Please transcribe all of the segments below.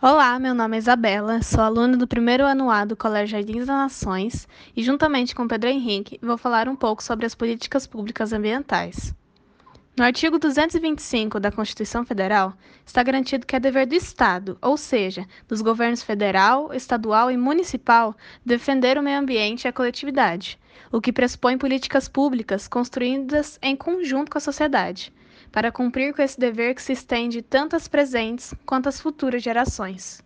Olá, meu nome é Isabela, sou aluna do primeiro ano A do Colégio Jardins das Nações e, juntamente com Pedro Henrique, vou falar um pouco sobre as políticas públicas ambientais. No artigo 225 da Constituição Federal, está garantido que é dever do Estado, ou seja, dos governos federal, estadual e municipal, defender o meio ambiente e a coletividade, o que pressupõe políticas públicas construídas em conjunto com a sociedade para cumprir com esse dever que se estende tanto às presentes quanto às futuras gerações.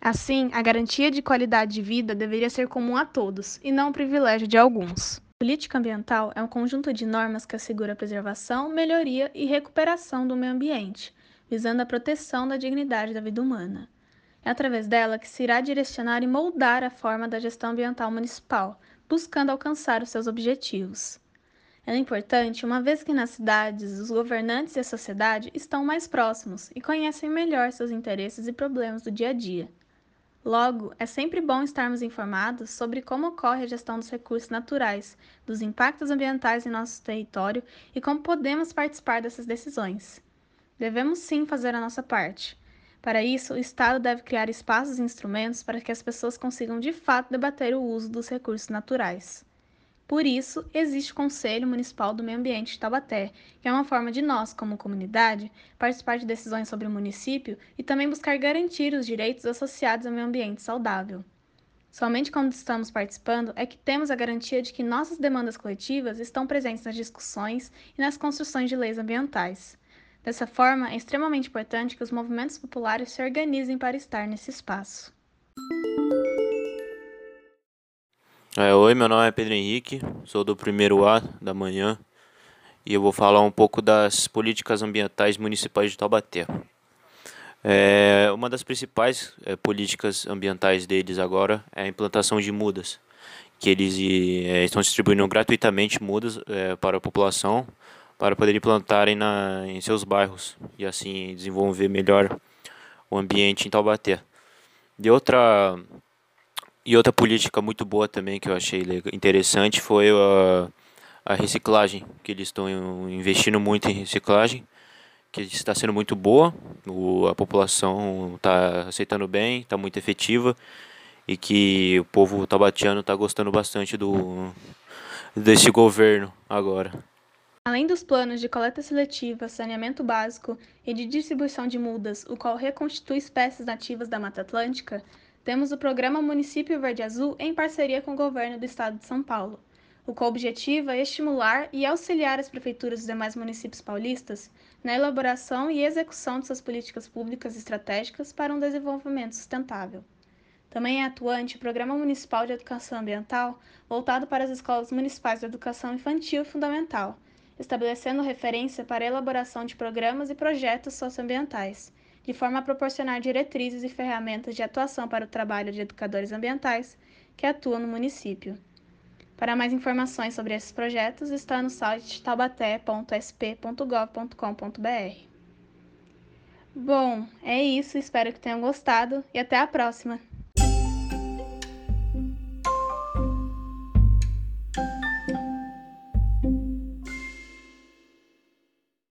Assim, a garantia de qualidade de vida deveria ser comum a todos, e não um privilégio de alguns. Política ambiental é um conjunto de normas que assegura a preservação, melhoria e recuperação do meio ambiente, visando a proteção da dignidade da vida humana. É através dela que se irá direcionar e moldar a forma da gestão ambiental municipal, buscando alcançar os seus objetivos. É importante, uma vez que nas cidades os governantes e a sociedade estão mais próximos e conhecem melhor seus interesses e problemas do dia a dia. Logo, é sempre bom estarmos informados sobre como ocorre a gestão dos recursos naturais, dos impactos ambientais em nosso território e como podemos participar dessas decisões. Devemos sim fazer a nossa parte. Para isso, o Estado deve criar espaços e instrumentos para que as pessoas consigam de fato debater o uso dos recursos naturais. Por isso, existe o Conselho Municipal do Meio Ambiente de Taubaté, que é uma forma de nós, como comunidade, participar de decisões sobre o município e também buscar garantir os direitos associados ao meio ambiente saudável. Somente quando estamos participando é que temos a garantia de que nossas demandas coletivas estão presentes nas discussões e nas construções de leis ambientais. Dessa forma, é extremamente importante que os movimentos populares se organizem para estar nesse espaço. É, oi, meu nome é Pedro Henrique, sou do primeiro A da manhã e eu vou falar um pouco das políticas ambientais municipais de Taubaté. É, uma das principais é, políticas ambientais deles agora é a implantação de mudas, que eles é, estão distribuindo gratuitamente mudas é, para a população para poder implantarem na, em seus bairros e assim desenvolver melhor o ambiente em Taubaté. De outra e outra política muito boa também que eu achei interessante foi a, a reciclagem, que eles estão investindo muito em reciclagem, que está sendo muito boa, o, a população está aceitando bem, está muito efetiva e que o povo tabatiano está gostando bastante do desse governo agora. Além dos planos de coleta seletiva, saneamento básico e de distribuição de mudas, o qual reconstitui espécies nativas da Mata Atlântica, temos o programa Município Verde Azul em parceria com o governo do estado de São Paulo, o qual objetiva estimular e auxiliar as prefeituras dos demais municípios paulistas na elaboração e execução de suas políticas públicas estratégicas para um desenvolvimento sustentável. Também é atuante o Programa Municipal de Educação Ambiental, voltado para as escolas municipais de educação infantil e fundamental, estabelecendo referência para a elaboração de programas e projetos socioambientais, de forma a proporcionar diretrizes e ferramentas de atuação para o trabalho de educadores ambientais que atuam no município. Para mais informações sobre esses projetos, está no site taubaté.sp.gov.com.br. Bom, é isso, espero que tenham gostado e até a próxima!